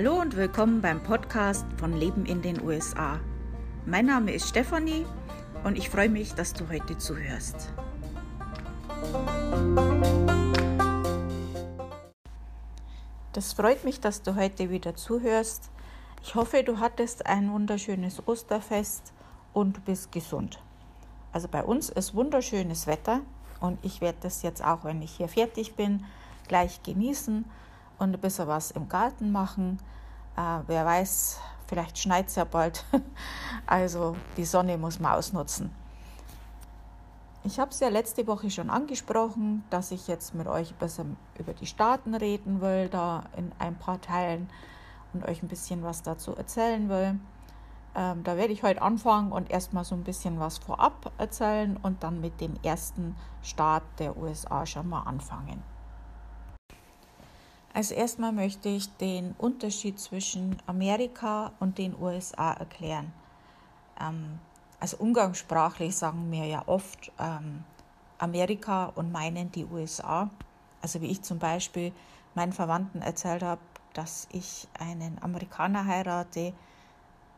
Hallo und willkommen beim Podcast von Leben in den USA. Mein Name ist Stefanie und ich freue mich, dass du heute zuhörst. Das freut mich, dass du heute wieder zuhörst. Ich hoffe, du hattest ein wunderschönes Osterfest und du bist gesund. Also bei uns ist wunderschönes Wetter und ich werde das jetzt auch, wenn ich hier fertig bin, gleich genießen und ein bisschen was im Garten machen. Äh, wer weiß, vielleicht schneit es ja bald. also die Sonne muss man ausnutzen. Ich habe es ja letzte Woche schon angesprochen, dass ich jetzt mit euch ein bisschen über die Staaten reden will, da in ein paar Teilen und euch ein bisschen was dazu erzählen will. Ähm, da werde ich heute anfangen und erstmal so ein bisschen was vorab erzählen und dann mit dem ersten Staat der USA schon mal anfangen. Als erstmal möchte ich den Unterschied zwischen Amerika und den USA erklären. Ähm, also umgangssprachlich sagen wir ja oft ähm, Amerika und meinen die USA. Also wie ich zum Beispiel meinen Verwandten erzählt habe, dass ich einen Amerikaner heirate,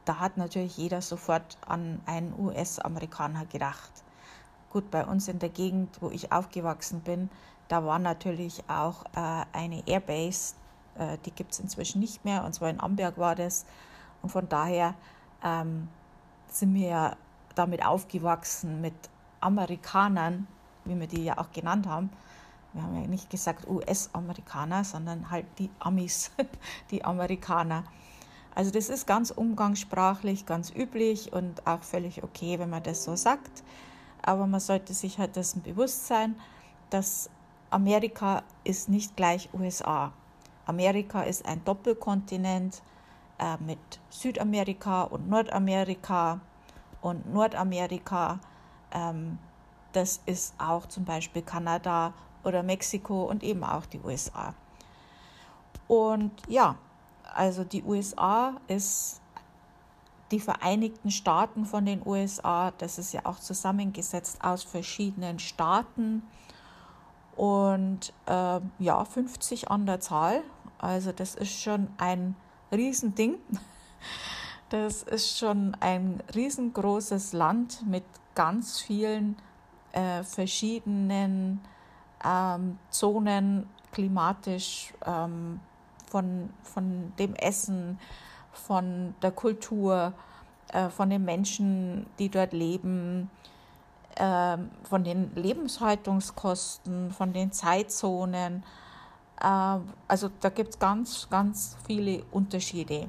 da hat natürlich jeder sofort an einen US-Amerikaner gedacht. Gut, bei uns in der Gegend, wo ich aufgewachsen bin, da war natürlich auch äh, eine Airbase, äh, die gibt es inzwischen nicht mehr, und zwar in Amberg war das. Und von daher ähm, sind wir damit aufgewachsen mit Amerikanern, wie wir die ja auch genannt haben. Wir haben ja nicht gesagt US-Amerikaner, sondern halt die Amis, die Amerikaner. Also das ist ganz umgangssprachlich, ganz üblich und auch völlig okay, wenn man das so sagt. Aber man sollte sich halt dessen bewusst sein, dass Amerika ist nicht gleich USA. Amerika ist ein Doppelkontinent äh, mit Südamerika und Nordamerika. Und Nordamerika, ähm, das ist auch zum Beispiel Kanada oder Mexiko und eben auch die USA. Und ja, also die USA ist die Vereinigten Staaten von den USA. Das ist ja auch zusammengesetzt aus verschiedenen Staaten und äh, ja, 50 an der Zahl. Also das ist schon ein Riesending. Das ist schon ein riesengroßes Land mit ganz vielen äh, verschiedenen ähm, Zonen klimatisch ähm, von, von dem Essen, von der Kultur, äh, von den Menschen, die dort leben, ähm, von den Lebenshaltungskosten, von den Zeitzonen. Ähm, also da gibt es ganz, ganz viele Unterschiede.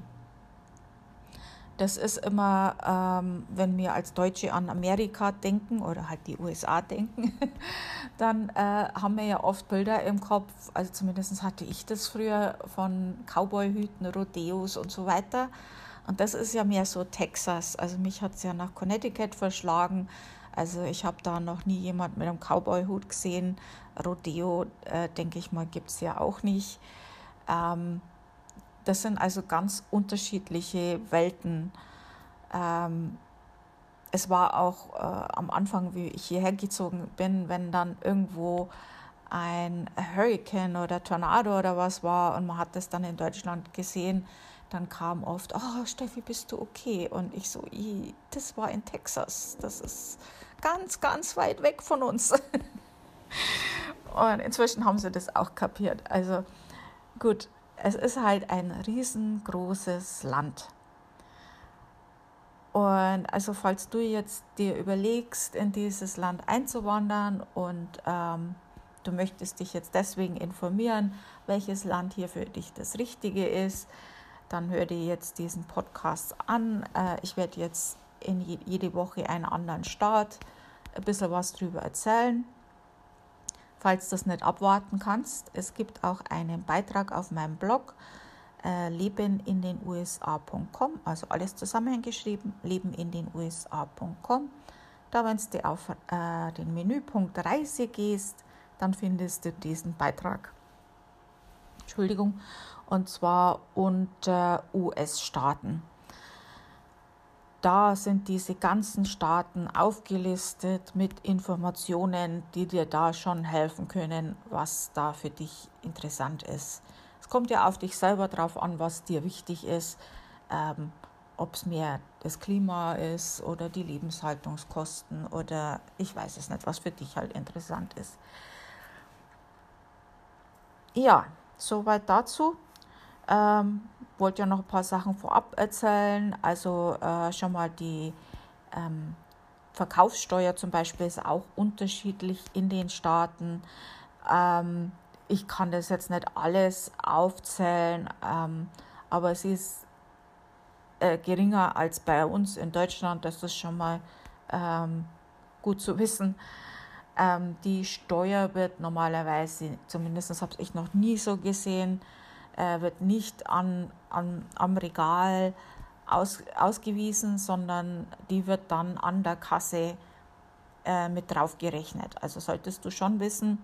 Das ist immer, ähm, wenn wir als Deutsche an Amerika denken oder halt die USA denken, dann äh, haben wir ja oft Bilder im Kopf, also zumindest hatte ich das früher von Cowboyhüten, Rodeos und so weiter. Und das ist ja mehr so Texas. Also mich hat es ja nach Connecticut verschlagen. Also ich habe da noch nie jemand mit einem Cowboy-Hut gesehen. Rodeo, äh, denke ich mal, gibt es ja auch nicht. Ähm, das sind also ganz unterschiedliche Welten. Ähm, es war auch äh, am Anfang, wie ich hierher gezogen bin, wenn dann irgendwo ein Hurricane oder Tornado oder was war und man hat das dann in Deutschland gesehen, dann kam oft, oh Steffi, bist du okay? Und ich so, das war in Texas, das ist ganz, ganz weit weg von uns. und inzwischen haben sie das auch kapiert. Also gut, es ist halt ein riesengroßes Land. Und also falls du jetzt dir überlegst, in dieses Land einzuwandern und ähm, du möchtest dich jetzt deswegen informieren, welches Land hier für dich das Richtige ist, dann hör dir jetzt diesen Podcast an. Äh, ich werde jetzt in jede Woche einen anderen Staat ein bisschen was drüber erzählen. Falls du das nicht abwarten kannst, es gibt auch einen Beitrag auf meinem Blog äh, lebenindenusa.com, also alles zusammengeschrieben, lebenindenusa.com. Da, wenn du auf äh, den Menüpunkt Reise gehst, dann findest du diesen Beitrag. Entschuldigung, und zwar unter US-Staaten. Da sind diese ganzen Staaten aufgelistet mit Informationen, die dir da schon helfen können, was da für dich interessant ist. Es kommt ja auf dich selber drauf an, was dir wichtig ist. Ähm, ob es mehr das Klima ist oder die Lebenshaltungskosten oder ich weiß es nicht, was für dich halt interessant ist. Ja, soweit dazu. Ähm, wollte ja noch ein paar Sachen vorab erzählen. Also äh, schon mal die ähm, Verkaufssteuer zum Beispiel ist auch unterschiedlich in den Staaten. Ähm, ich kann das jetzt nicht alles aufzählen, ähm, aber es ist äh, geringer als bei uns in Deutschland. Das ist schon mal ähm, gut zu wissen. Ähm, die Steuer wird normalerweise, zumindest habe ich noch nie so gesehen, äh, wird nicht an, an, am Regal aus, ausgewiesen, sondern die wird dann an der Kasse äh, mit drauf gerechnet. Also solltest du schon wissen,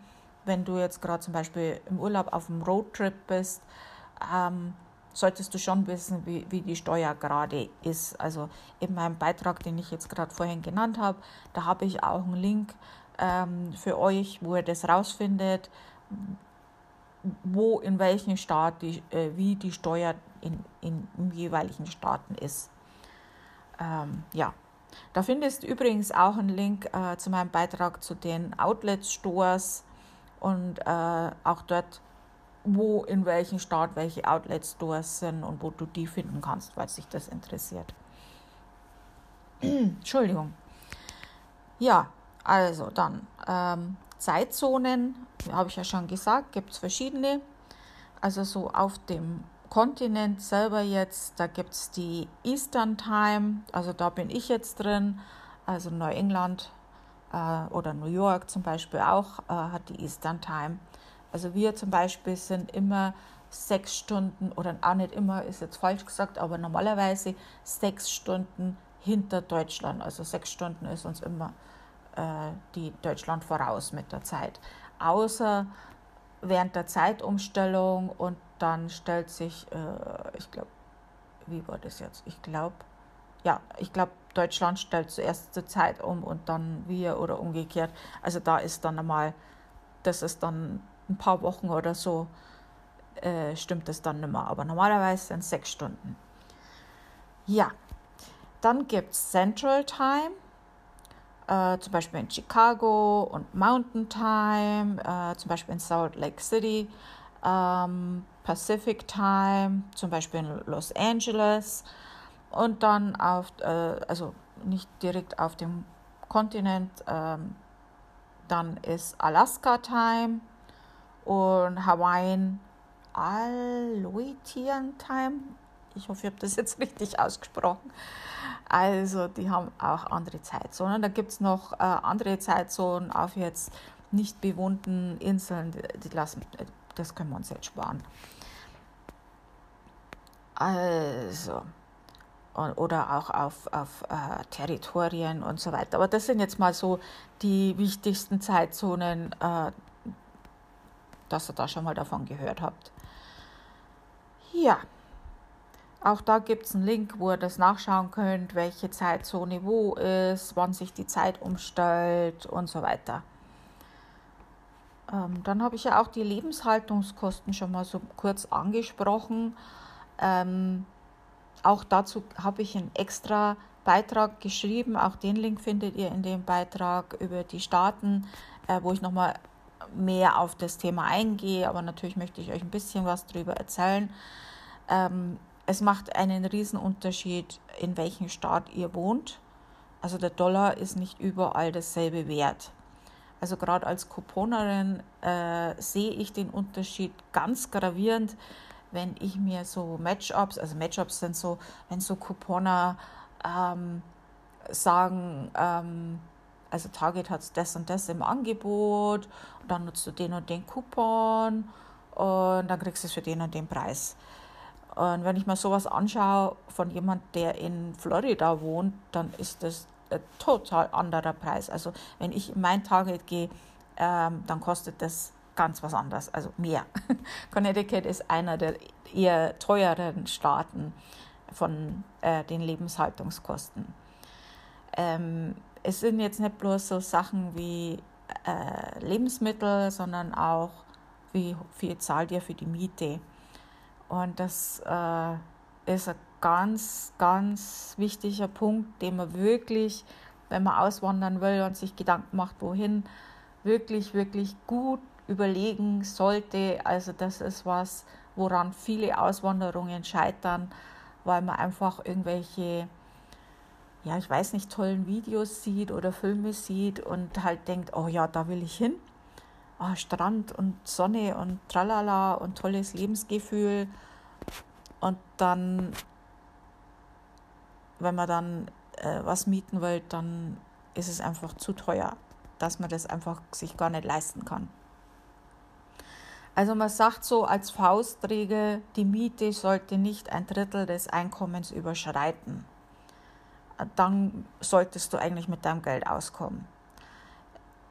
wenn du jetzt gerade zum Beispiel im Urlaub auf dem Roadtrip bist, ähm, solltest du schon wissen, wie, wie die Steuer gerade ist. Also in meinem Beitrag, den ich jetzt gerade vorhin genannt habe, da habe ich auch einen Link ähm, für euch, wo ihr das rausfindet, wo in welchem Staat die, äh, wie die Steuer in, in, in jeweiligen Staaten ist. Ähm, ja. Da findest du übrigens auch einen Link äh, zu meinem Beitrag zu den Outlet-Stores und äh, auch dort wo in welchem Staat welche Outlet-Stores sind und wo du die finden kannst, weil sich das interessiert. Entschuldigung. Ja, also dann ähm, Zeitzonen, habe ich ja schon gesagt, gibt es verschiedene. Also so auf dem Kontinent selber jetzt, da gibt es die Eastern Time, also da bin ich jetzt drin, also Neuengland äh, oder New York zum Beispiel auch äh, hat die Eastern Time. Also wir zum Beispiel sind immer sechs Stunden oder auch nicht immer, ist jetzt falsch gesagt, aber normalerweise sechs Stunden hinter Deutschland. Also sechs Stunden ist uns immer die Deutschland voraus mit der Zeit. Außer während der Zeitumstellung und dann stellt sich, äh, ich glaube, wie war das jetzt? Ich glaube, ja, ich glaube, Deutschland stellt zuerst zur Zeit um und dann wir oder umgekehrt. Also da ist dann einmal, das ist dann ein paar Wochen oder so äh, stimmt es dann nicht mehr. Aber normalerweise sind es sechs Stunden. Ja, dann gibt es Central Time, äh, zum Beispiel in Chicago und Mountain Time, äh, zum Beispiel in Salt Lake City, ähm, Pacific Time, zum Beispiel in Los Angeles und dann auf, äh, also nicht direkt auf dem Kontinent, ähm, dann ist Alaska Time und Hawaiian Aloitian Time. Ich hoffe, ich habe das jetzt richtig ausgesprochen. Also, die haben auch andere Zeitzonen. Da gibt es noch äh, andere Zeitzonen auf jetzt nicht bewohnten Inseln. Die, die lassen, das können wir uns jetzt sparen. Also, oder auch auf, auf äh, Territorien und so weiter. Aber das sind jetzt mal so die wichtigsten Zeitzonen, äh, dass ihr da schon mal davon gehört habt. Ja, auch da gibt es einen Link, wo ihr das nachschauen könnt, welche Zeitzone wo ist, wann sich die Zeit umstellt und so weiter. Ähm, dann habe ich ja auch die Lebenshaltungskosten schon mal so kurz angesprochen. Ähm, auch dazu habe ich einen extra Beitrag geschrieben. Auch den Link findet ihr in dem Beitrag über die Staaten, äh, wo ich nochmal mehr auf das Thema eingehe, aber natürlich möchte ich euch ein bisschen was darüber erzählen. Ähm, es macht einen riesen Unterschied, in welchem Staat ihr wohnt. Also der Dollar ist nicht überall dasselbe wert. Also gerade als Couponerin äh, sehe ich den Unterschied ganz gravierend, wenn ich mir so Matchups, also Matchups sind so, wenn so Couponer ähm, sagen, ähm, also Target hat das und das im Angebot und dann nutzt du den und den Coupon und dann kriegst du es für den und den Preis. Und wenn ich mir sowas anschaue von jemand, der in Florida wohnt, dann ist das ein total anderer Preis. Also wenn ich in mein Target gehe, ähm, dann kostet das ganz was anderes, also mehr. Connecticut ist einer der eher teureren Staaten von äh, den Lebenshaltungskosten. Ähm, es sind jetzt nicht bloß so Sachen wie äh, Lebensmittel, sondern auch, wie viel zahlt ihr für die Miete. Und das äh, ist ein ganz, ganz wichtiger Punkt, den man wirklich, wenn man auswandern will und sich Gedanken macht, wohin, wirklich, wirklich gut überlegen sollte. Also das ist was, woran viele Auswanderungen scheitern, weil man einfach irgendwelche, ja, ich weiß nicht, tollen Videos sieht oder Filme sieht und halt denkt, oh ja, da will ich hin. Oh, Strand und Sonne und tralala und tolles Lebensgefühl. Und dann, wenn man dann äh, was mieten will, dann ist es einfach zu teuer, dass man das einfach sich gar nicht leisten kann. Also man sagt so als Faustregel, die Miete sollte nicht ein Drittel des Einkommens überschreiten. Dann solltest du eigentlich mit deinem Geld auskommen.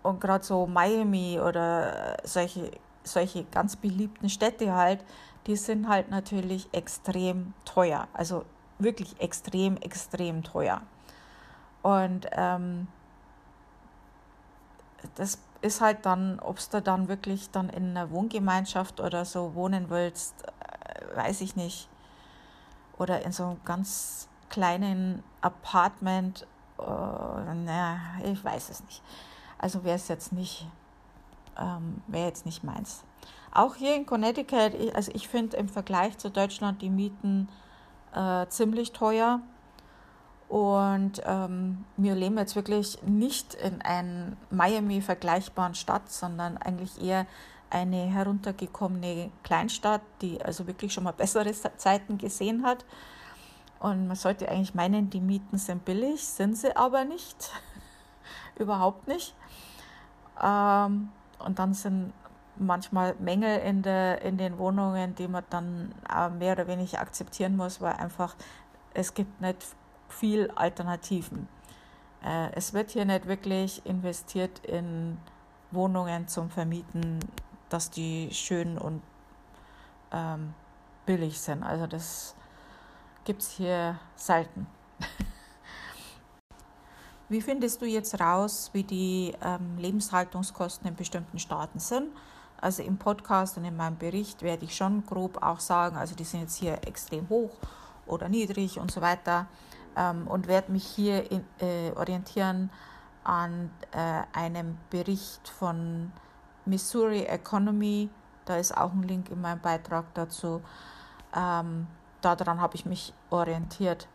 Und gerade so Miami oder solche, solche ganz beliebten Städte halt, die sind halt natürlich extrem teuer. Also wirklich extrem, extrem teuer. Und ähm, das ist halt dann, ob du dann wirklich dann in einer Wohngemeinschaft oder so wohnen willst, äh, weiß ich nicht. Oder in so einem ganz kleinen Apartment, äh, naja, ich weiß es nicht. Also wäre es jetzt nicht, ähm, wäre jetzt nicht meins. Auch hier in Connecticut, also ich finde im Vergleich zu Deutschland die Mieten äh, ziemlich teuer. Und ähm, wir leben jetzt wirklich nicht in einer Miami vergleichbaren Stadt, sondern eigentlich eher eine heruntergekommene Kleinstadt, die also wirklich schon mal bessere Zeiten gesehen hat. Und man sollte eigentlich meinen, die Mieten sind billig, sind sie aber nicht. Überhaupt nicht. Ähm, und dann sind manchmal Mängel in, der, in den Wohnungen, die man dann mehr oder weniger akzeptieren muss, weil einfach es gibt nicht viel Alternativen. Äh, es wird hier nicht wirklich investiert in Wohnungen zum Vermieten, dass die schön und ähm, billig sind. Also das gibt es hier selten. Wie findest du jetzt raus, wie die ähm, Lebenshaltungskosten in bestimmten Staaten sind? Also im Podcast und in meinem Bericht werde ich schon grob auch sagen, also die sind jetzt hier extrem hoch oder niedrig und so weiter ähm, und werde mich hier in, äh, orientieren an äh, einem Bericht von Missouri Economy. Da ist auch ein Link in meinem Beitrag dazu. Ähm, daran habe ich mich orientiert.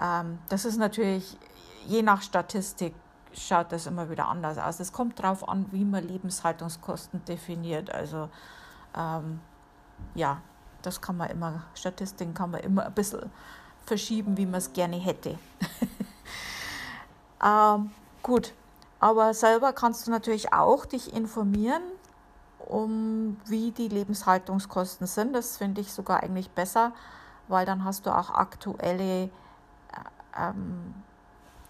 Ähm, das ist natürlich, je nach Statistik schaut das immer wieder anders aus. Es kommt darauf an, wie man Lebenshaltungskosten definiert. Also ähm, ja, das kann man immer, Statistiken kann man immer ein bisschen verschieben, wie man es gerne hätte. ähm, gut, aber selber kannst du natürlich auch dich informieren, um wie die Lebenshaltungskosten sind. Das finde ich sogar eigentlich besser, weil dann hast du auch aktuelle äh, ähm,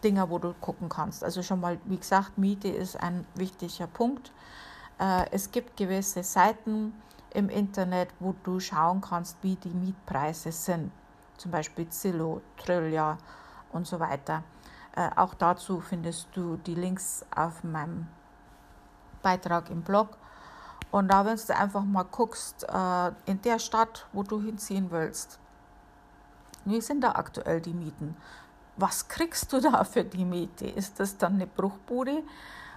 Dinge, wo du gucken kannst. Also schon mal, wie gesagt, Miete ist ein wichtiger Punkt. Äh, es gibt gewisse Seiten im Internet, wo du schauen kannst, wie die Mietpreise sind zum Beispiel Zillow, Trillia und so weiter. Äh, auch dazu findest du die Links auf meinem Beitrag im Blog. Und da, wenn du einfach mal guckst, äh, in der Stadt, wo du hinziehen willst, wie sind da aktuell die Mieten? Was kriegst du da für die Miete? Ist das dann eine Bruchbude?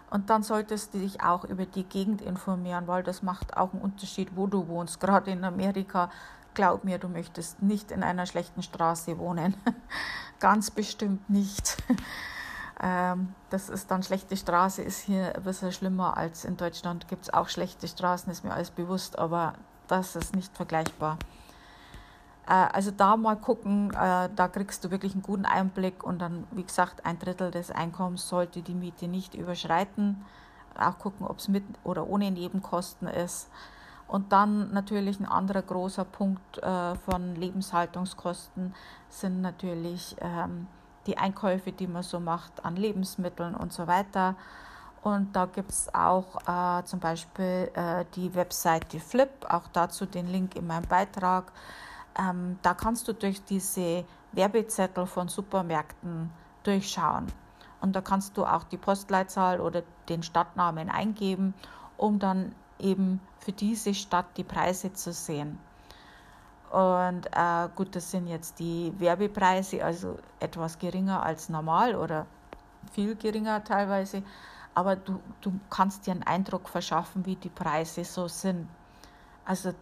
Und dann solltest du dich auch über die Gegend informieren, weil das macht auch einen Unterschied, wo du wohnst. Gerade in Amerika glaub mir, du möchtest nicht in einer schlechten Straße wohnen. Ganz bestimmt nicht. Ähm, das ist dann schlechte Straße, ist hier ein bisschen schlimmer als in Deutschland. Gibt es auch schlechte Straßen, ist mir alles bewusst, aber das ist nicht vergleichbar. Äh, also da mal gucken, äh, da kriegst du wirklich einen guten Einblick und dann, wie gesagt, ein Drittel des Einkommens sollte die Miete nicht überschreiten. Auch gucken, ob es mit oder ohne Nebenkosten ist. Und dann natürlich ein anderer großer Punkt äh, von Lebenshaltungskosten sind natürlich ähm, die Einkäufe, die man so macht an Lebensmitteln und so weiter. Und da gibt es auch äh, zum Beispiel äh, die Webseite Flip, auch dazu den Link in meinem Beitrag. Ähm, da kannst du durch diese Werbezettel von Supermärkten durchschauen. Und da kannst du auch die Postleitzahl oder den Stadtnamen eingeben, um dann eben für diese Stadt die Preise zu sehen. Und äh, gut, das sind jetzt die Werbepreise, also etwas geringer als normal oder viel geringer teilweise. Aber du, du kannst dir einen Eindruck verschaffen, wie die Preise so sind. Also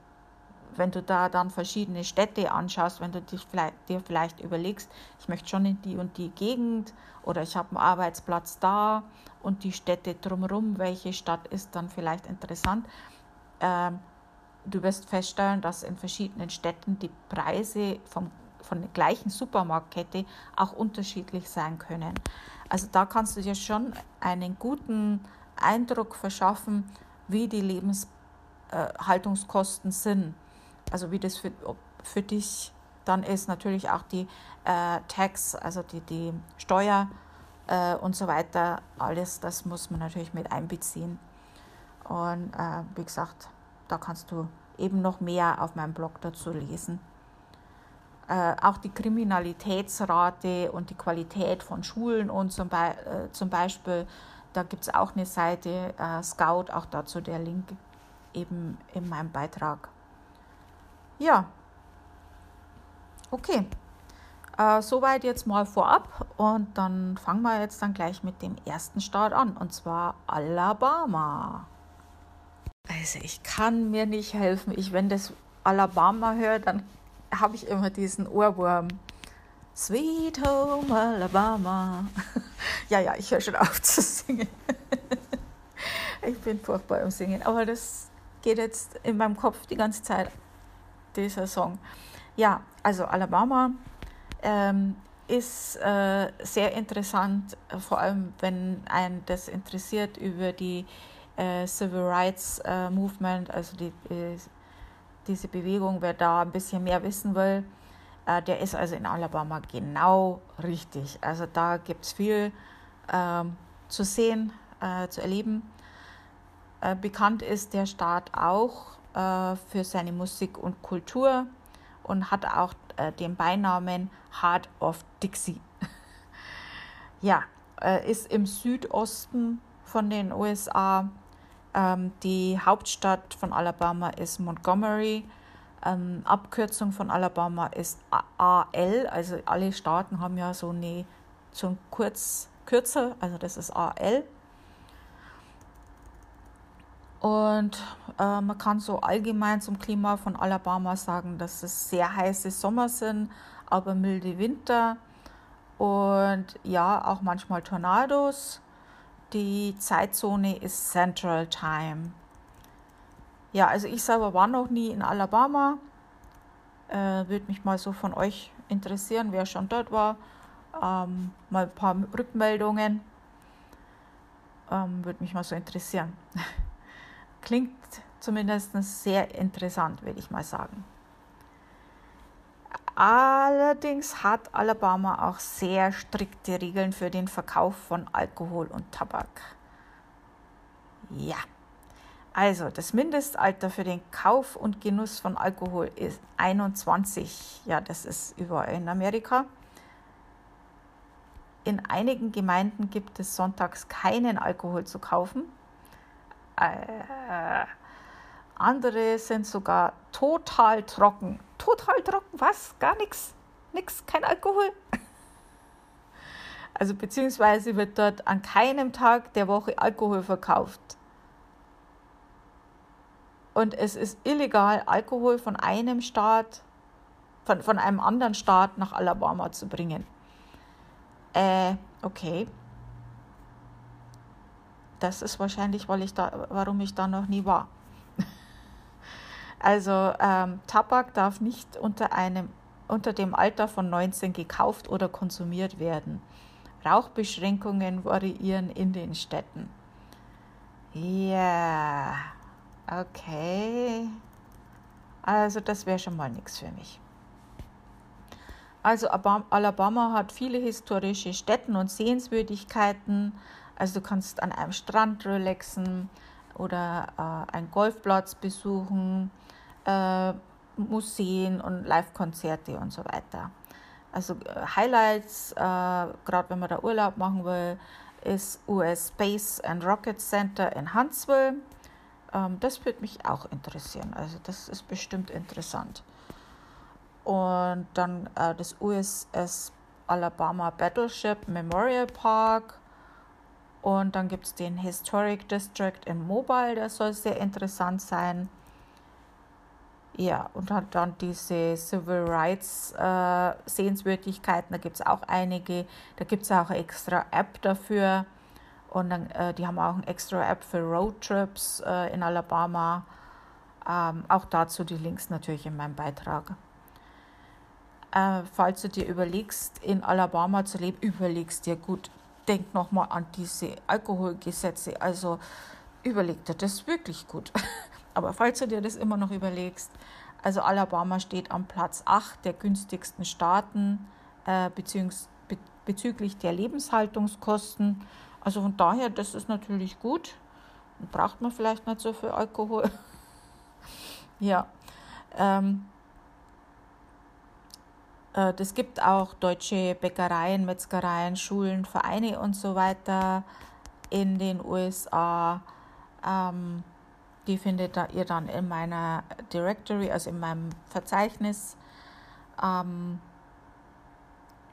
wenn du da dann verschiedene Städte anschaust, wenn du dich vielleicht, dir vielleicht überlegst, ich möchte schon in die und die Gegend oder ich habe einen Arbeitsplatz da und die Städte drumherum, welche Stadt ist dann vielleicht interessant. Ähm, du wirst feststellen, dass in verschiedenen Städten die Preise vom, von der gleichen Supermarktkette auch unterschiedlich sein können. Also da kannst du dir schon einen guten Eindruck verschaffen, wie die Lebenshaltungskosten sind. Also wie das für, für dich dann ist. Natürlich auch die äh, Tax, also die, die Steuer äh, und so weiter. Alles, das muss man natürlich mit einbeziehen. Und äh, wie gesagt, da kannst du eben noch mehr auf meinem Blog dazu lesen. Äh, auch die Kriminalitätsrate und die Qualität von Schulen und zum, Be äh, zum Beispiel, da gibt es auch eine Seite, äh, Scout, auch dazu der Link eben in meinem Beitrag. Ja, okay. Äh, soweit jetzt mal vorab und dann fangen wir jetzt dann gleich mit dem ersten Staat an und zwar Alabama. Also ich kann mir nicht helfen. Ich, wenn das Alabama höre, dann habe ich immer diesen Ohrwurm. Sweet Home Alabama. ja, ja, ich höre schon auf zu singen. ich bin furchtbar im Singen, aber das geht jetzt in meinem Kopf die ganze Zeit, dieser Song. Ja, also Alabama ähm, ist äh, sehr interessant, vor allem wenn einen das interessiert über die äh, Civil Rights äh, Movement, also die, äh, diese Bewegung, wer da ein bisschen mehr wissen will, äh, der ist also in Alabama genau richtig. Also da gibt es viel ähm, zu sehen, äh, zu erleben. Äh, bekannt ist der Staat auch für seine Musik und Kultur und hat auch den Beinamen Heart of Dixie. ja, ist im Südosten von den USA ähm, die Hauptstadt von Alabama ist Montgomery. Ähm, Abkürzung von Alabama ist AL, also alle Staaten haben ja so eine so kurz kürzer, also das ist AL. Und äh, man kann so allgemein zum Klima von Alabama sagen, dass es sehr heiße Sommer sind, aber milde Winter und ja, auch manchmal Tornados. Die Zeitzone ist Central Time. Ja, also ich selber war noch nie in Alabama. Äh, Würde mich mal so von euch interessieren, wer schon dort war. Ähm, mal ein paar Rückmeldungen. Ähm, Würde mich mal so interessieren. Klingt zumindest sehr interessant, würde ich mal sagen. Allerdings hat Alabama auch sehr strikte Regeln für den Verkauf von Alkohol und Tabak. Ja, also das Mindestalter für den Kauf und Genuss von Alkohol ist 21. Ja, das ist überall in Amerika. In einigen Gemeinden gibt es sonntags keinen Alkohol zu kaufen. Äh, andere sind sogar total trocken. Total trocken, was? Gar nichts? Nix, kein Alkohol? Also beziehungsweise wird dort an keinem Tag der Woche Alkohol verkauft. Und es ist illegal, Alkohol von einem Staat, von, von einem anderen Staat nach Alabama zu bringen. Äh, okay. Das ist wahrscheinlich, weil ich da, warum ich da noch nie war. Also ähm, Tabak darf nicht unter, einem, unter dem Alter von 19 gekauft oder konsumiert werden. Rauchbeschränkungen variieren in den Städten. Ja, okay. Also das wäre schon mal nichts für mich. Also Alabama hat viele historische Städten und Sehenswürdigkeiten. Also du kannst an einem Strand relaxen oder äh, einen Golfplatz besuchen äh, Museen und Live-Konzerte und so weiter. Also äh, Highlights, äh, gerade wenn man da Urlaub machen will, ist US Space and Rocket Center in Huntsville. Ähm, das würde mich auch interessieren. Also das ist bestimmt interessant. und dann äh, das USS Alabama Battleship Memorial Park und dann gibt es den Historic District in Mobile, der soll sehr interessant sein. Ja, und hat dann diese Civil Rights äh, Sehenswürdigkeiten, da gibt es auch einige. Da gibt es auch eine extra App dafür. Und dann, äh, die haben auch eine extra App für Roadtrips äh, in Alabama. Ähm, auch dazu die Links natürlich in meinem Beitrag. Äh, falls du dir überlegst, in Alabama zu leben, überlegst dir gut, denk nochmal an diese Alkoholgesetze. Also überleg dir das wirklich gut. Aber falls du dir das immer noch überlegst, also Alabama steht am Platz 8 der günstigsten Staaten äh, bezüglich der Lebenshaltungskosten. Also von daher, das ist natürlich gut. Braucht man vielleicht nicht so viel Alkohol. ja. Ähm, äh, das gibt auch deutsche Bäckereien, Metzgereien, Schulen, Vereine und so weiter in den USA. Ähm, die findet ihr dann in meiner Directory, also in meinem Verzeichnis. Ähm,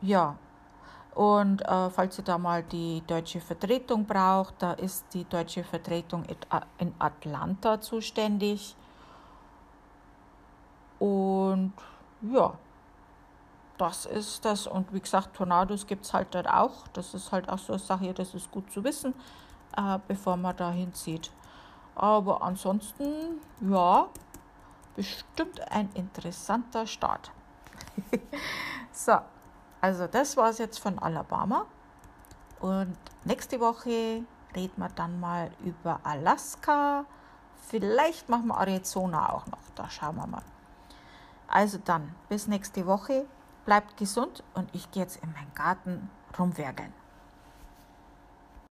ja, und äh, falls ihr da mal die deutsche Vertretung braucht, da ist die deutsche Vertretung in Atlanta zuständig. Und ja, das ist das. Und wie gesagt, Tornados gibt es halt dort auch. Das ist halt auch so eine Sache, das ist gut zu wissen, äh, bevor man da hinzieht. Aber ansonsten, ja, bestimmt ein interessanter Start. so, also das war es jetzt von Alabama. Und nächste Woche reden wir dann mal über Alaska. Vielleicht machen wir Arizona auch noch. Da schauen wir mal. Also dann, bis nächste Woche. Bleibt gesund und ich gehe jetzt in meinen Garten rumwerkeln.